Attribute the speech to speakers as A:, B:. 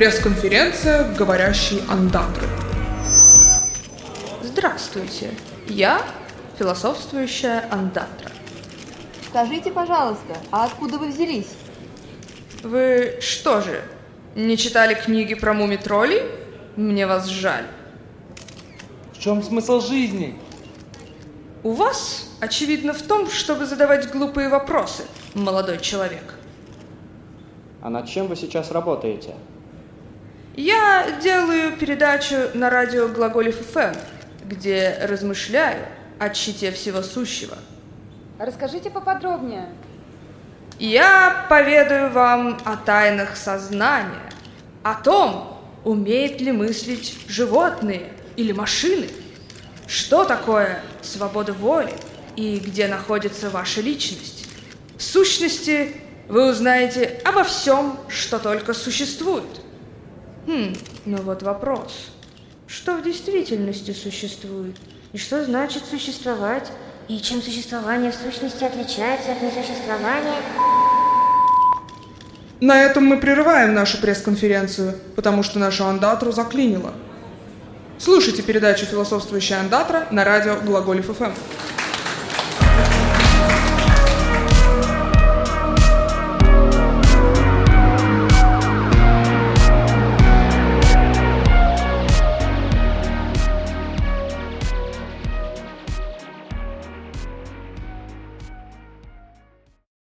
A: Пресс-конференция говорящей андатры.
B: Здравствуйте, я философствующая андатра.
C: Скажите, пожалуйста, а откуда вы взялись?
B: Вы что же, не читали книги про муми-троллей? Мне вас жаль.
D: В чем смысл жизни?
B: У вас, очевидно, в том, чтобы задавать глупые вопросы, молодой человек.
D: А над чем вы сейчас работаете?
B: Я делаю передачу на радио Глаголев ФМ, где размышляю о чите всего сущего.
C: Расскажите поподробнее.
B: Я поведаю вам о тайнах сознания, о том, умеют ли мыслить животные или машины, что такое свобода воли и где находится ваша личность. В сущности, вы узнаете обо всем, что только существует. Хм, ну вот вопрос. Что в действительности существует?
E: И что значит существовать? И чем существование в сущности отличается от несуществования?
A: На этом мы прерываем нашу пресс-конференцию, потому что нашу андатру заклинило. Слушайте передачу «Философствующая андатра» на радио Глаголев ФМ.